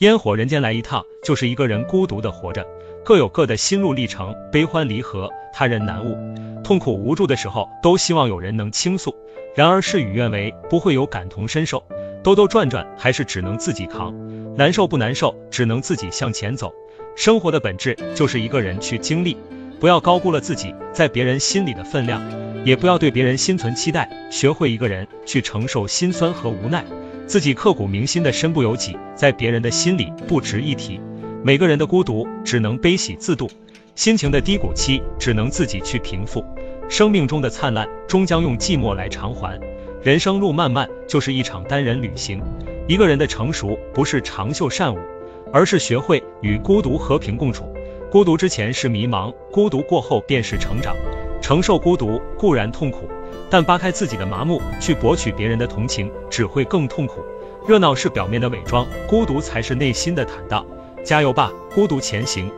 烟火人间来一趟，就是一个人孤独的活着，各有各的心路历程，悲欢离合，他人难悟。痛苦无助的时候，都希望有人能倾诉。然而事与愿违，不会有感同身受，兜兜转转，还是只能自己扛。难受不难受，只能自己向前走。生活的本质就是一个人去经历，不要高估了自己在别人心里的分量，也不要对别人心存期待。学会一个人去承受心酸和无奈，自己刻骨铭心的身不由己，在别人的心里不值一提。每个人的孤独只能悲喜自度，心情的低谷期只能自己去平复。生命中的灿烂终将用寂寞来偿还。人生路漫漫，就是一场单人旅行。一个人的成熟不是长袖善舞，而是学会与孤独和平共处。孤独之前是迷茫，孤独过后便是成长。承受孤独固然痛苦，但扒开自己的麻木去博取别人的同情，只会更痛苦。热闹是表面的伪装，孤独才是内心的坦荡。加油吧，孤独前行。